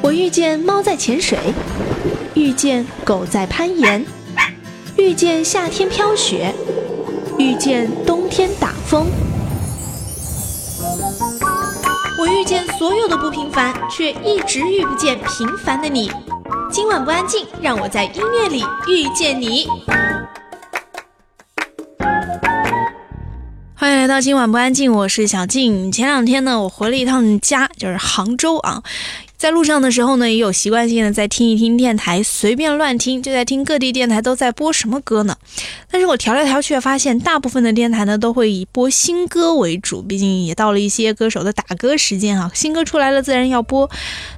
我遇见猫在潜水，遇见狗在攀岩，遇见夏天飘雪，遇见冬天打风。我遇见所有的不平凡，却一直遇不见平凡的你。今晚不安静，让我在音乐里遇见你。欢迎来到今晚不安静，我是小静。前两天呢，我回了一趟家，就是杭州啊。在路上的时候呢，也有习惯性的在听一听电台，随便乱听，就在听各地电台都在播什么歌呢。但是我调来调去，发现大部分的电台呢都会以播新歌为主，毕竟也到了一些歌手的打歌时间啊，新歌出来了自然要播。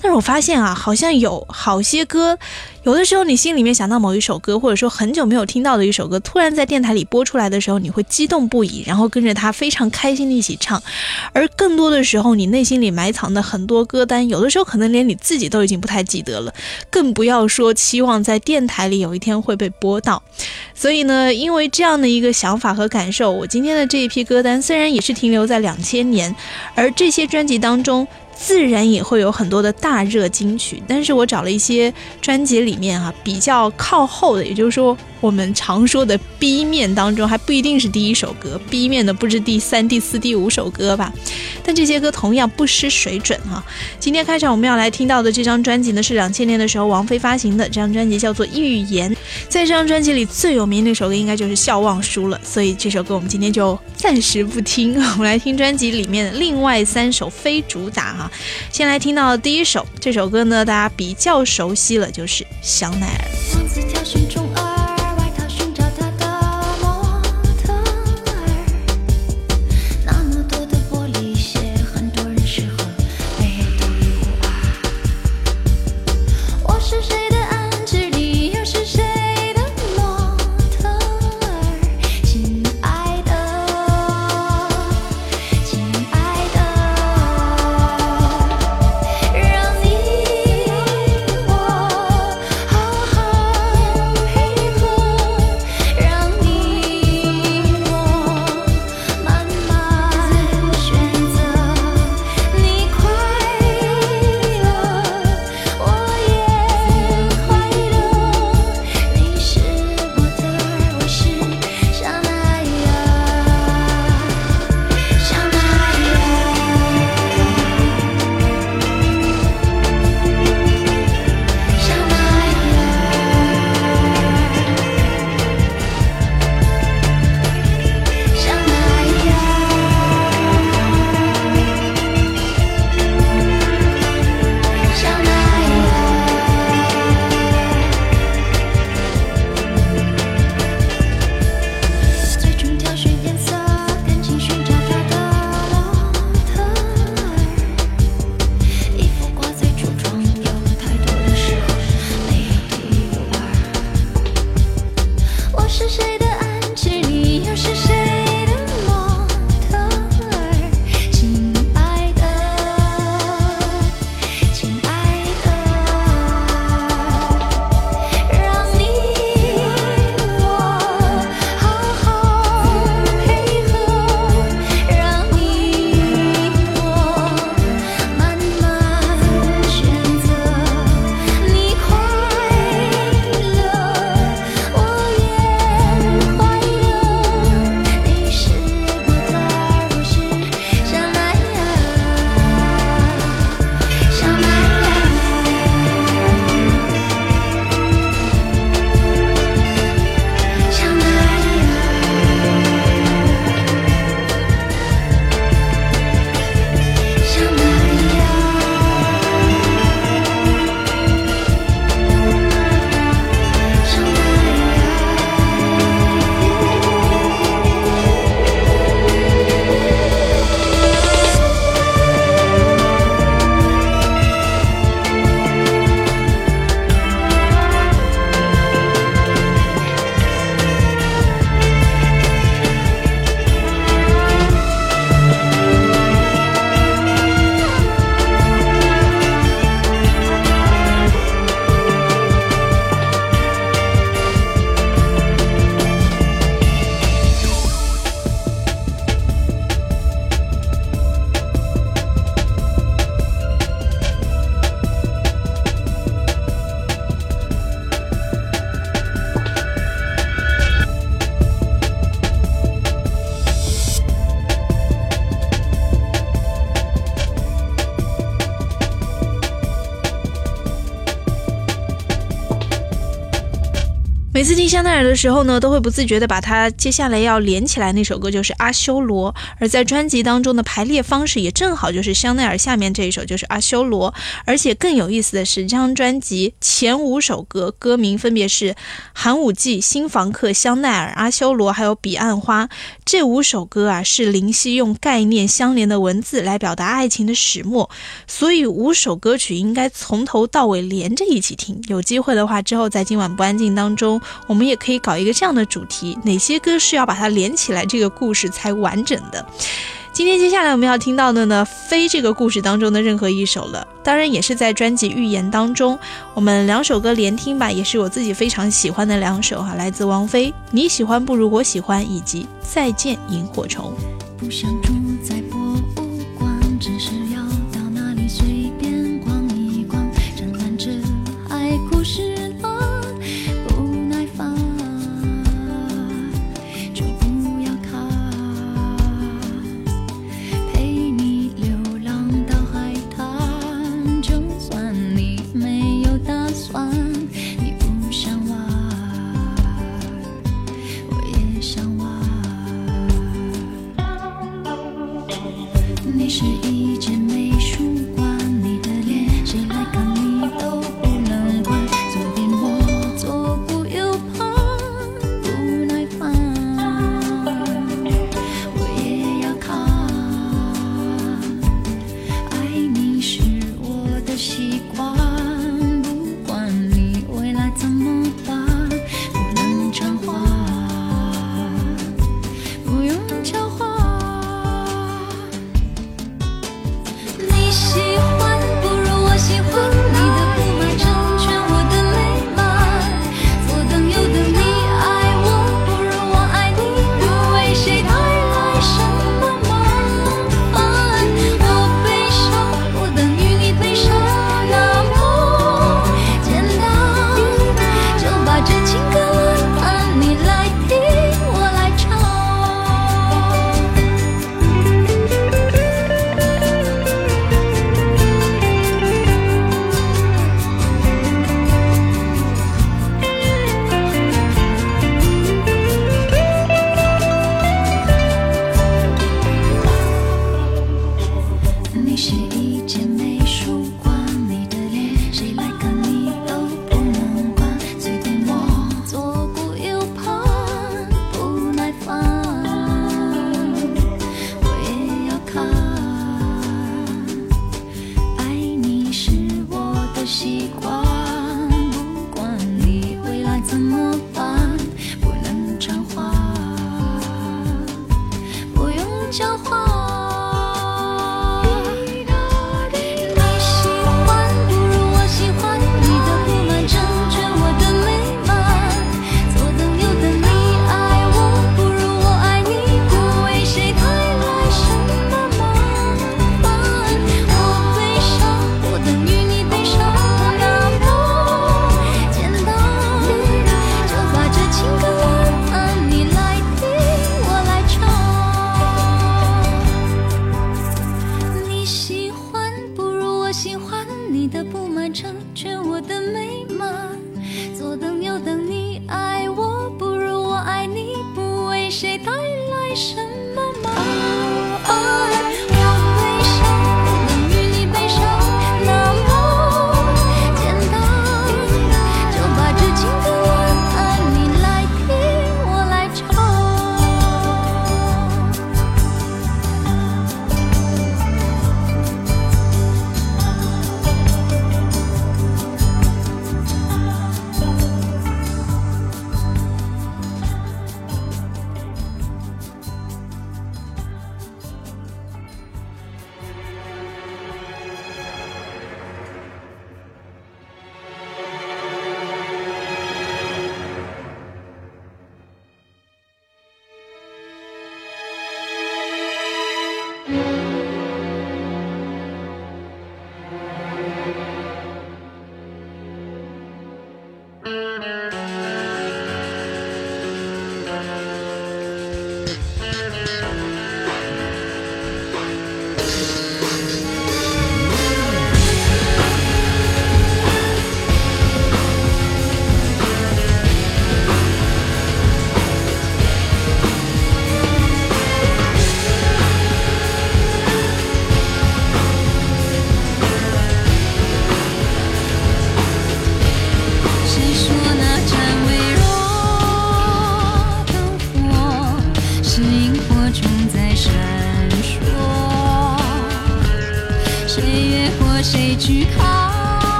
但是我发现啊，好像有好些歌。有的时候，你心里面想到某一首歌，或者说很久没有听到的一首歌，突然在电台里播出来的时候，你会激动不已，然后跟着他非常开心的一起唱。而更多的时候，你内心里埋藏的很多歌单，有的时候可能连你自己都已经不太记得了，更不要说期望在电台里有一天会被播到。所以呢，因为这样的一个想法和感受，我今天的这一批歌单虽然也是停留在两千年，而这些专辑当中。自然也会有很多的大热金曲，但是我找了一些专辑里面啊比较靠后的，也就是说。我们常说的 B 面当中还不一定是第一首歌，B 面的不知第三、第四、第五首歌吧。但这些歌同样不失水准哈。今天开场我们要来听到的这张专辑呢，是两千年的时候王菲发行的，这张专辑叫做《预言》。在这张专辑里最有名的一首歌应该就是《笑忘书》了，所以这首歌我们今天就暂时不听，我们来听专辑里面的另外三首非主打哈。先来听到第一首，这首歌呢大家比较熟悉了，就是《香奈儿》。每次听香奈儿的时候呢，都会不自觉的把它接下来要连起来那首歌就是《阿修罗》，而在专辑当中的排列方式也正好就是香奈儿下面这一首就是《阿修罗》，而且更有意思的是，这张专辑前五首歌歌名分别是《寒武纪》《新房客》《香奈儿》《阿修罗》还有《彼岸花》。这五首歌啊，是林夕用概念相连的文字来表达爱情的始末，所以五首歌曲应该从头到尾连着一起听。有机会的话，之后在今晚不安静当中。我们也可以搞一个这样的主题：哪些歌是要把它连起来，这个故事才完整的？今天接下来我们要听到的呢，非这个故事当中的任何一首了。当然，也是在专辑《预言》当中，我们两首歌连听吧，也是我自己非常喜欢的两首哈，来自王菲，《你喜欢不如我喜欢》，以及《再见萤火虫》。不想住在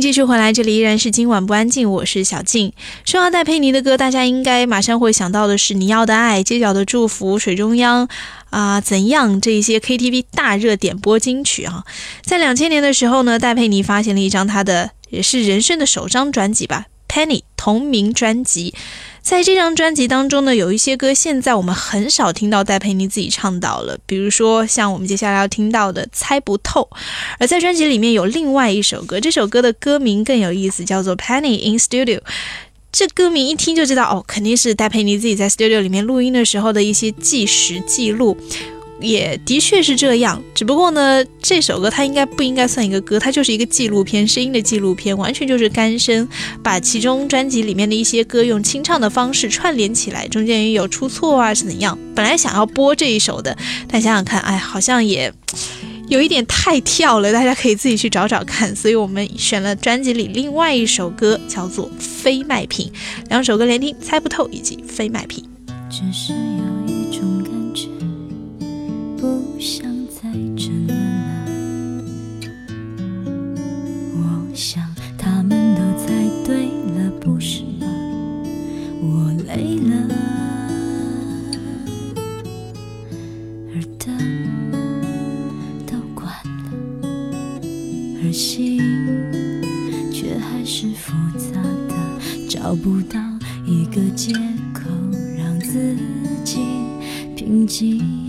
继续回来，这里依然是今晚不安静，我是小静。说到戴佩妮的歌，大家应该马上会想到的是《你要的爱》《街角的祝福》《水中央》啊、怎样这一些 KTV 大热点播金曲啊。在两千年的时候呢，戴佩妮发行了一张她的也是人生的首张专辑吧，《Penny》同名专辑。在这张专辑当中呢，有一些歌现在我们很少听到戴佩妮自己唱到了，比如说像我们接下来要听到的《猜不透》，而在专辑里面有另外一首歌，这首歌的歌名更有意思，叫做《Penny in Studio》。这歌名一听就知道，哦，肯定是戴佩妮自己在 studio 里面录音的时候的一些计时记录。也的确是这样。只不过呢，这首歌它应该不应该算一个歌，它就是一个纪录片，声音的纪录片，完全就是干声，把其中专辑里面的一些歌用清唱的方式串联起来，中间也有出错啊是怎样？本来想要播这一首的，但想想看，哎，好像也。有一点太跳了，大家可以自己去找找看。所以我们选了专辑里另外一首歌，叫做《非卖品》。两首歌连听，猜不透以及《非卖品》。只是有，不想再争论了。我想他们都猜对了，不是吗？我累了，而灯都关了，而心却还是复杂的，找不到一个借口让自己平静。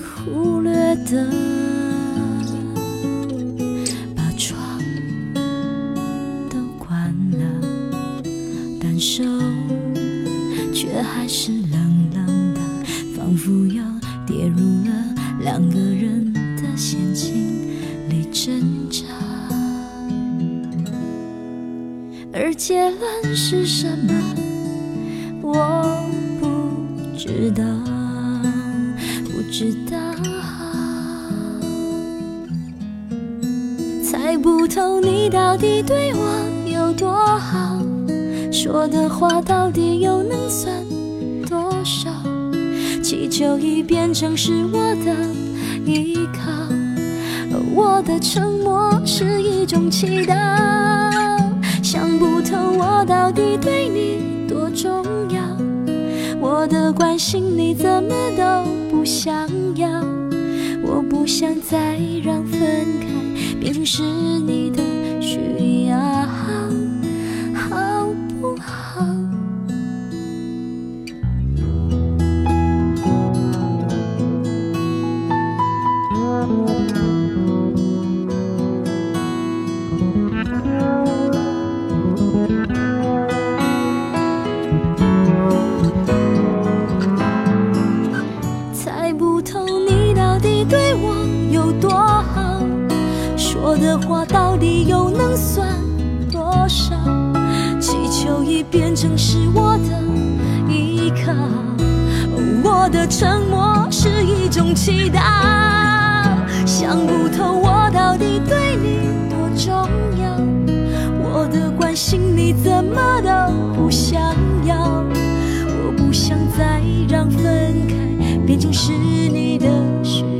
忽略的。的话到底又能算多少？气球已变成是我的依靠，我的沉默是一种祈祷。想不透我到底对你多重要，我的关心你怎么都不想要。我不想再让分开变成是你我的沉默是一种祈祷。想不透我到底对你多重要，我的关心你怎么都不想要。我不想再让分开变成是你的需要，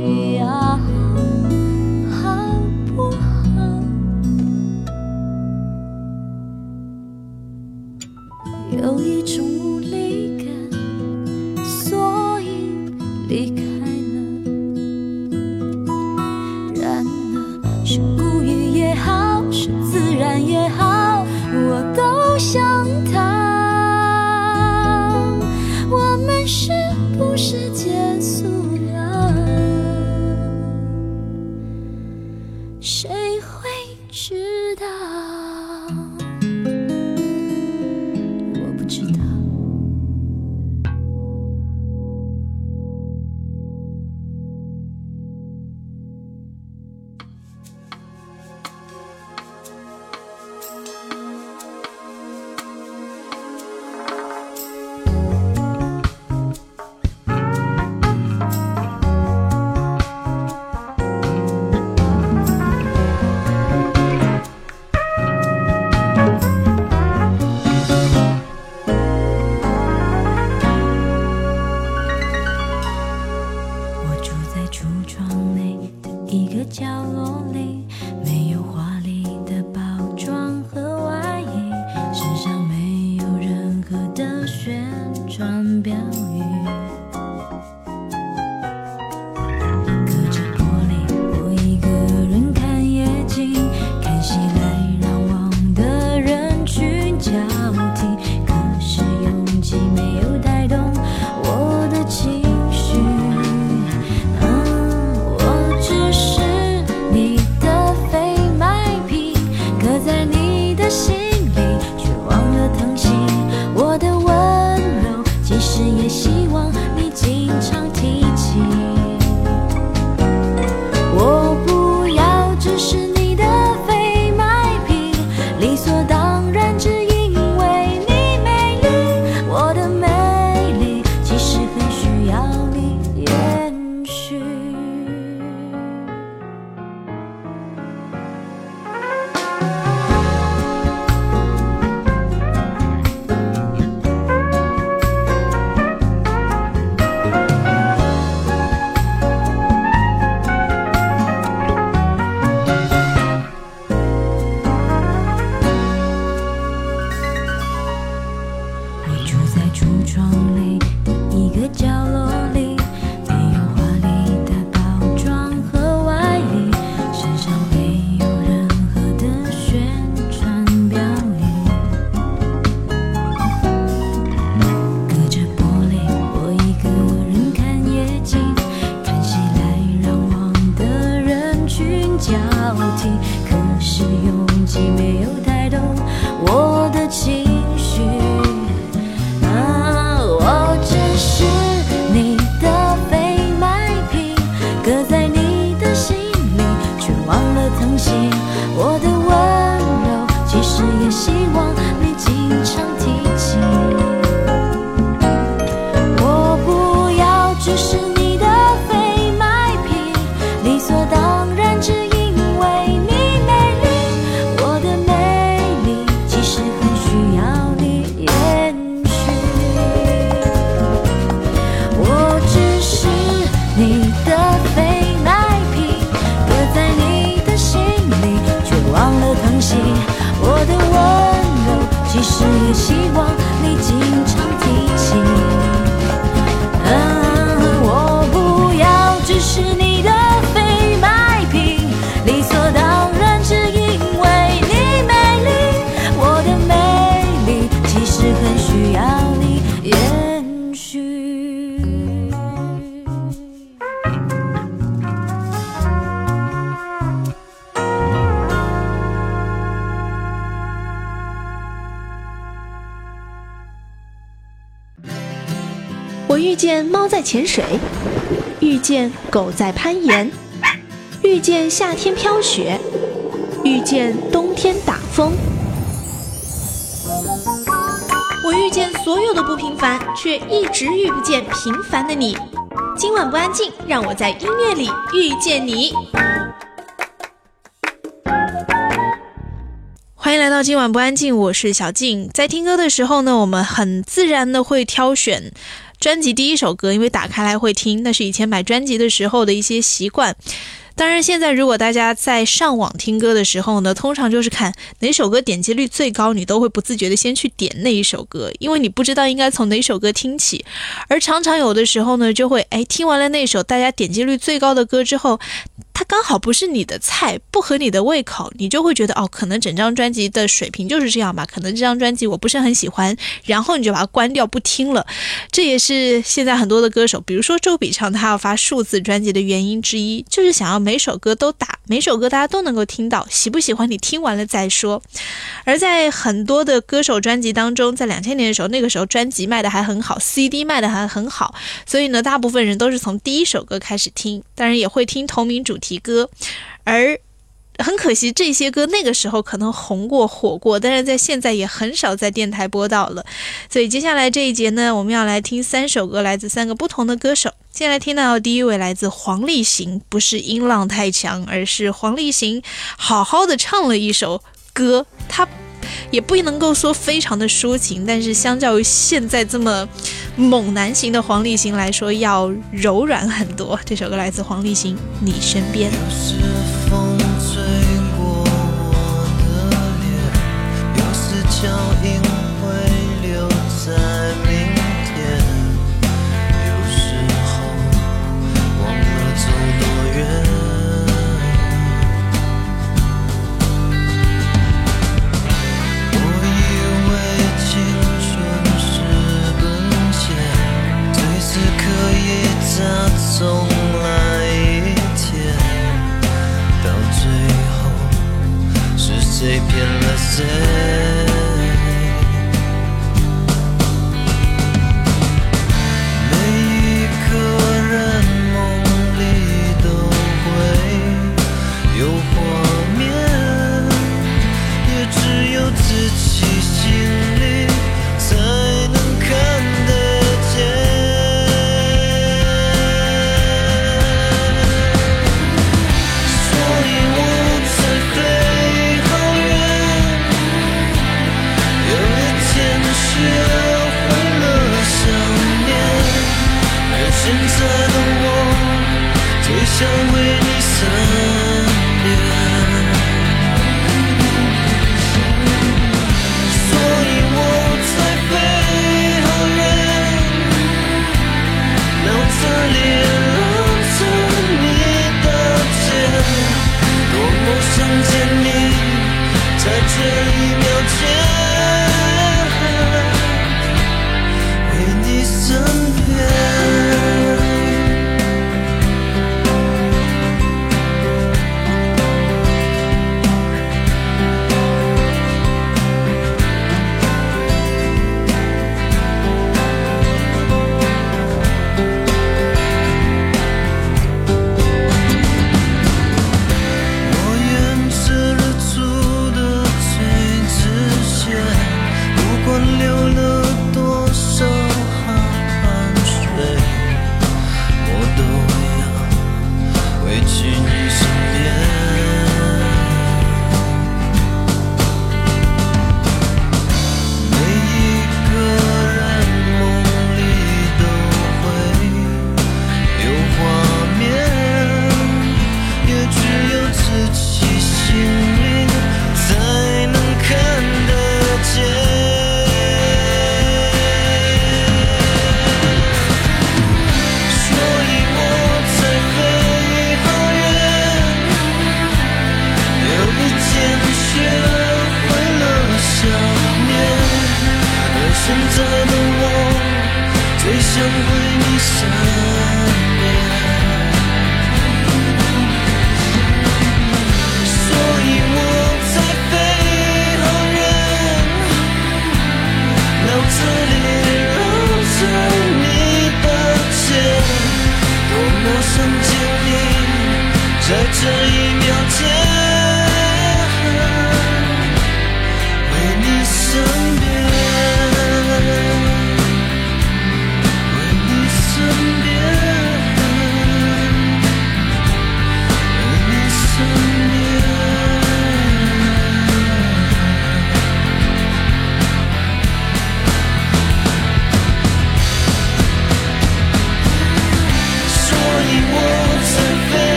转变。狗在攀岩，遇见夏天飘雪，遇见冬天打风。我遇见所有的不平凡，却一直遇不见平凡的你。今晚不安静，让我在音乐里遇见你。欢迎来到今晚不安静，我是小静。在听歌的时候呢，我们很自然的会挑选专辑第一首歌，因为打开来会听，那是以前买专辑的时候的一些习惯。当然，现在如果大家在上网听歌的时候呢，通常就是看哪首歌点击率最高，你都会不自觉的先去点那一首歌，因为你不知道应该从哪首歌听起。而常常有的时候呢，就会哎听完了那首大家点击率最高的歌之后，它刚好不是你的菜，不合你的胃口，你就会觉得哦，可能整张专辑的水平就是这样吧，可能这张专辑我不是很喜欢，然后你就把它关掉不听了。这也是现在很多的歌手，比如说周笔畅，他要发数字专辑的原因之一，就是想要每首歌都打，每首歌大家都能够听到，喜不喜欢你听完了再说。而在很多的歌手专辑当中，在两千年的时候，那个时候专辑卖的还很好，CD 卖的还很好，所以呢，大部分人都是从第一首歌开始听，当然也会听同名主题歌，而。很可惜，这些歌那个时候可能红过、火过，但是在现在也很少在电台播到了。所以接下来这一节呢，我们要来听三首歌，来自三个不同的歌手。先来听到第一位来自黄立行，不是音浪太强，而是黄立行好好的唱了一首歌，他也不能够说非常的抒情，但是相较于现在这么猛男型的黄立行来说，要柔软很多。这首歌来自黄立行，《你身边》。脚印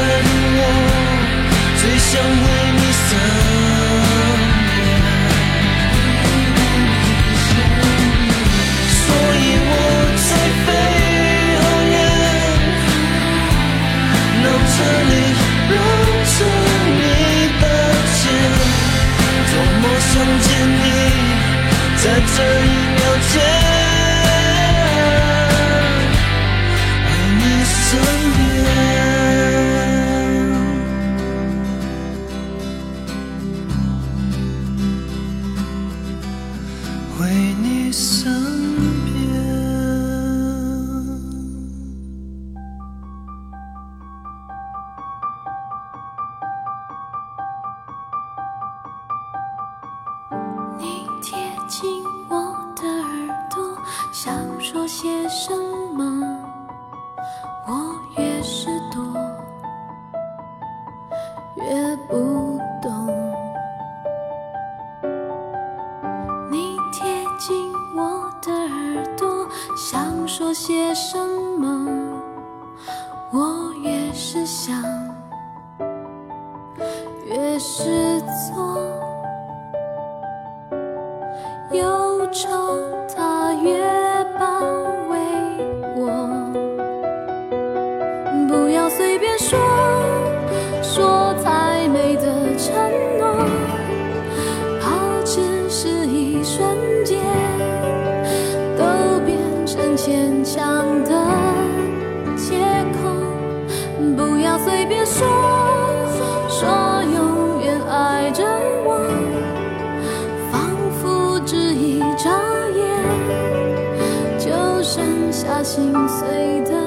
我最想为你洒心碎的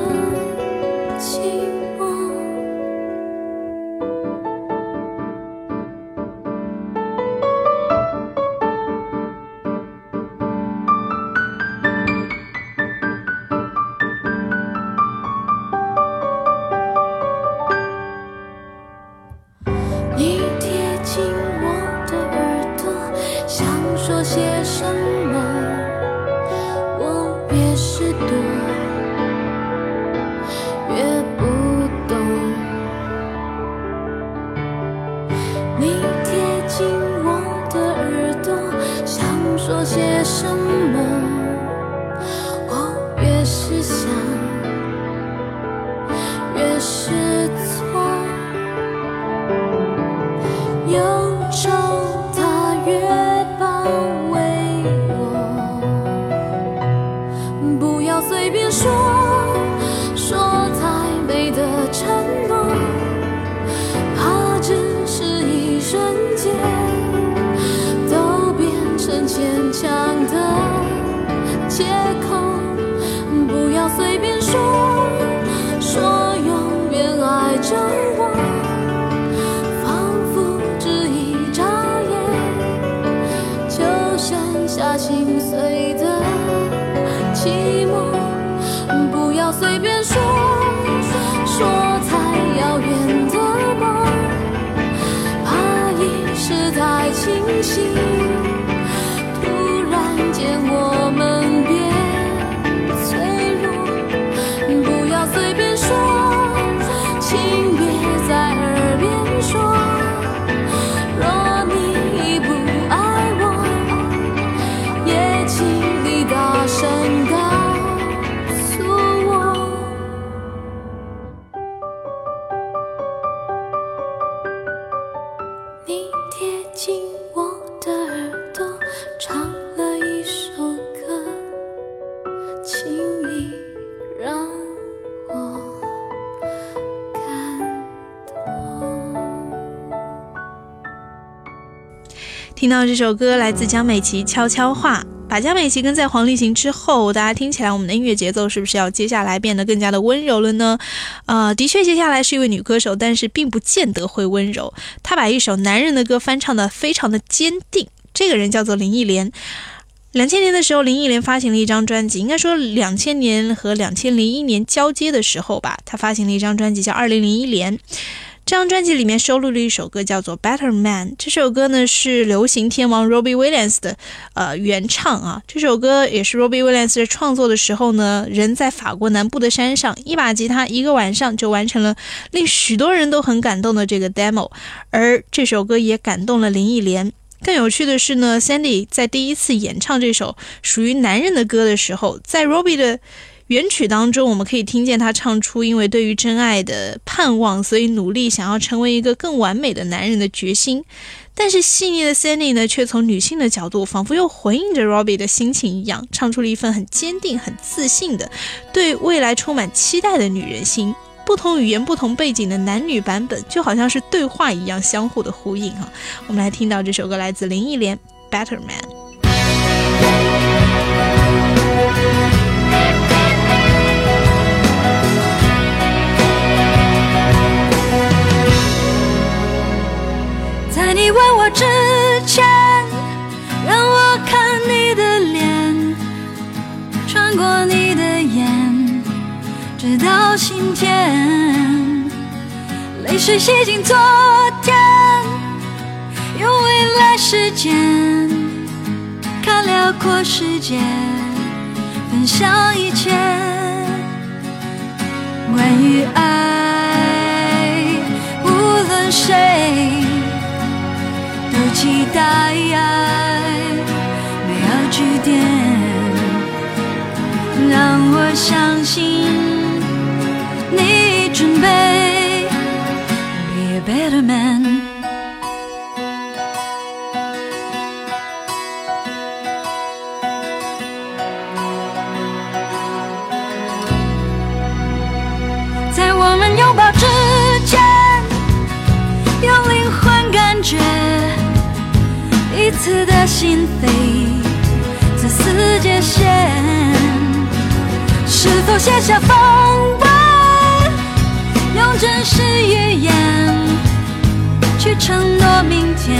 这首歌来自江美琪《悄悄话》，把江美琪跟在黄立行之后，大家听起来我们的音乐节奏是不是要接下来变得更加的温柔了呢？呃，的确，接下来是一位女歌手，但是并不见得会温柔。她把一首男人的歌翻唱的非常的坚定。这个人叫做林忆莲。两千年的时候，林忆莲发行了一张专辑，应该说两千年和两千零一年交接的时候吧，她发行了一张专辑叫《二零零一年》。这张专辑里面收录了一首歌，叫做《Better Man》。这首歌呢是流行天王 Robbie Williams 的呃原唱啊。这首歌也是 Robbie Williams 创作的时候呢，人在法国南部的山上，一把吉他一个晚上就完成了令许多人都很感动的这个 demo。而这首歌也感动了林忆莲。更有趣的是呢，Sandy 在第一次演唱这首属于男人的歌的时候，在 Robbie 的原曲当中，我们可以听见他唱出因为对于真爱的盼望，所以努力想要成为一个更完美的男人的决心。但是细腻的 Sandy 呢，却从女性的角度，仿佛又回应着 Robbie 的心情一样，唱出了一份很坚定、很自信的对未来充满期待的女人心。不同语言、不同背景的男女版本，就好像是对话一样，相互的呼应哈。我们来听到这首歌，来自林忆莲《Better Man》。你问我之前，让我看你的脸，穿过你的眼，直到心田，泪水洗净昨天，用未来时间看辽阔世界，分享一切。关于爱，期待美好句点，让我相信你准备 be a better man。刺的心扉，自私界限，是否卸下防备？用真实语言去承诺明天，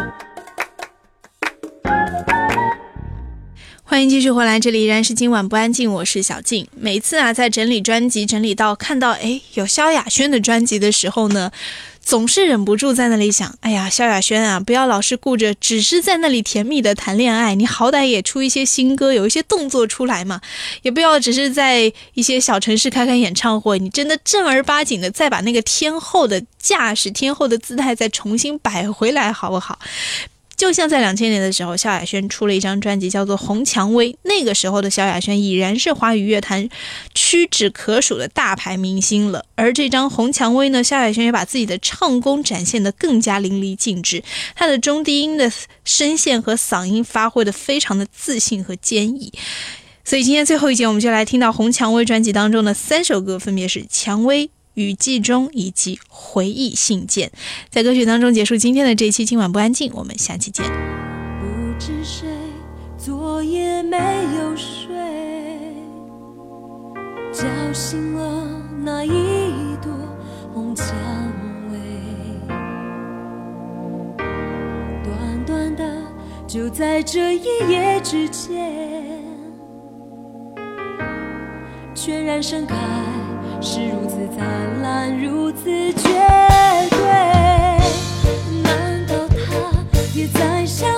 欢迎继续回来，这里依然是今晚不安静，我是小静。每次啊，在整理专辑，整理到看到哎有萧亚轩的专辑的时候呢，总是忍不住在那里想，哎呀，萧亚轩啊，不要老是顾着只是在那里甜蜜的谈恋爱，你好歹也出一些新歌，有一些动作出来嘛，也不要只是在一些小城市开开演唱会，你真的正儿八经的再把那个天后的架势、天后的姿态再重新摆回来，好不好？就像在两千年的时候，萧亚轩出了一张专辑，叫做《红蔷薇》。那个时候的萧亚轩已然是华语乐坛屈指可数的大牌明星了。而这张《红蔷薇》呢，萧亚轩也把自己的唱功展现得更加淋漓尽致，他的中低音的声线和嗓音发挥得非常的自信和坚毅。所以今天最后一节，我们就来听到《红蔷薇》专辑当中的三首歌，分别是《蔷薇》。雨季中以及回忆信件，在歌曲当中结束今天的这一期。今晚不安静，我们下期见。不知谁昨夜没有睡，叫醒了那一朵红蔷薇。短短的，就在这一夜之间，全然盛开，是如此灿烂，如此绝对。难道他也在想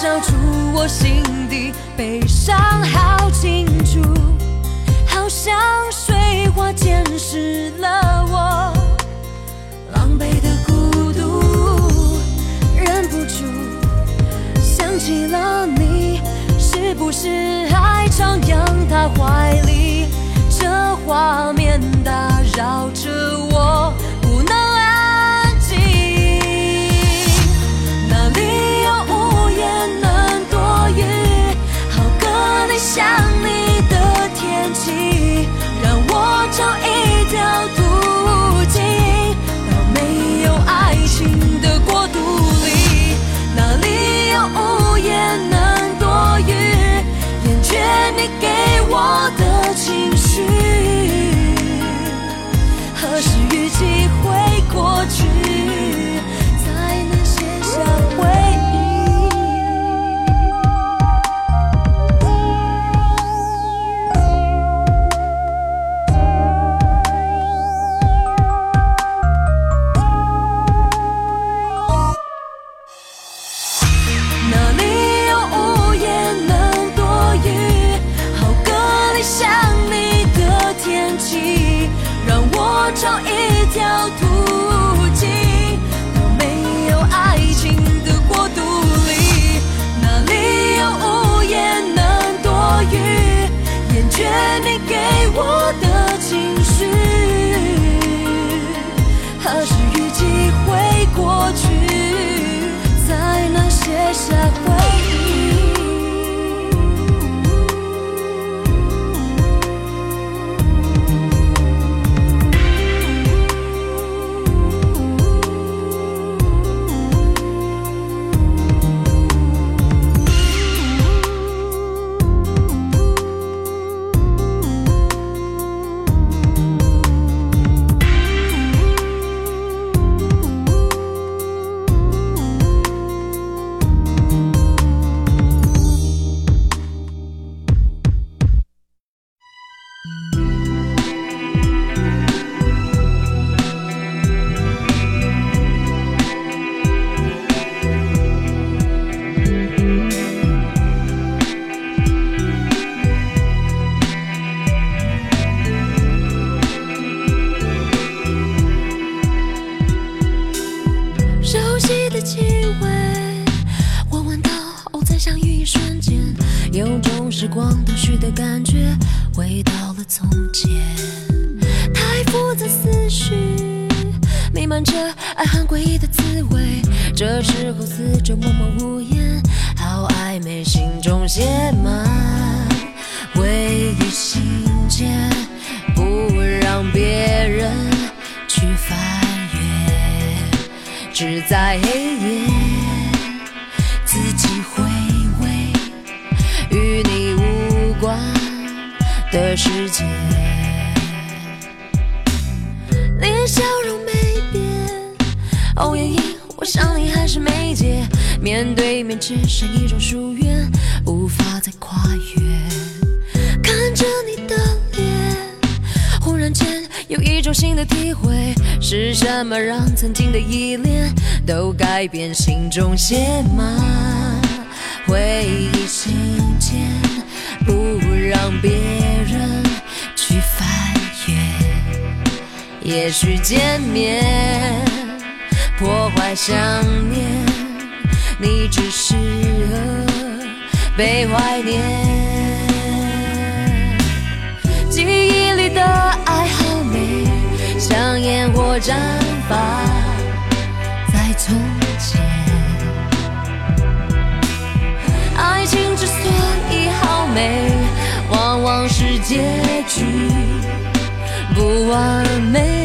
照出我心底悲伤，好清楚，好像水花溅湿了我狼狈的孤独，忍不住想起了你，是不是还徜徉他怀里？这画面打扰着我。你给我的情绪何时雨季会过去？感觉回到了从前，太复杂思绪，弥漫着爱恨诡异的滋味。这时候，四周。面对面只剩一种疏远，无法再跨越。看着你的脸，忽然间有一种新的体会，是什么让曾经的依恋都改变心中写满回忆信件，不让别人去翻阅。也许见面破坏想念，你只适合被怀念。记忆里的爱好美，像烟火绽放在从前。爱情之所以好美，往往是结局不完美。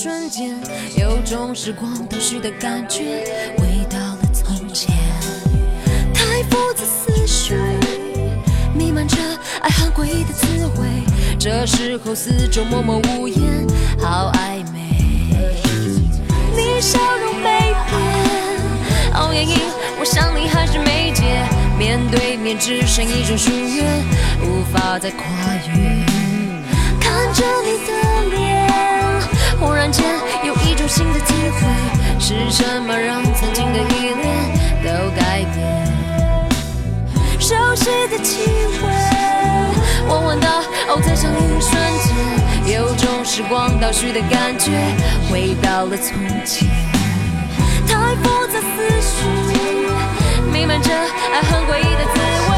瞬间，有种时光倒叙的感觉，回到了从前。太复杂思绪，弥漫着爱恨诡异的滋味，这时候四周默默无言，好暧昧。你笑容没变，熬夜影，我想你还是没解。面对面只剩一种疏远，无法再跨越。看着你，间有一种新的体会，是什么让曾经的依恋都改变？熟悉的气味，温温的哦，在相遇瞬间，有种时光倒叙的感觉，回到了从前。太复杂思绪，弥漫着爱恨诡异的滋味，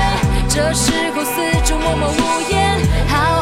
这时候四周默默无言，好。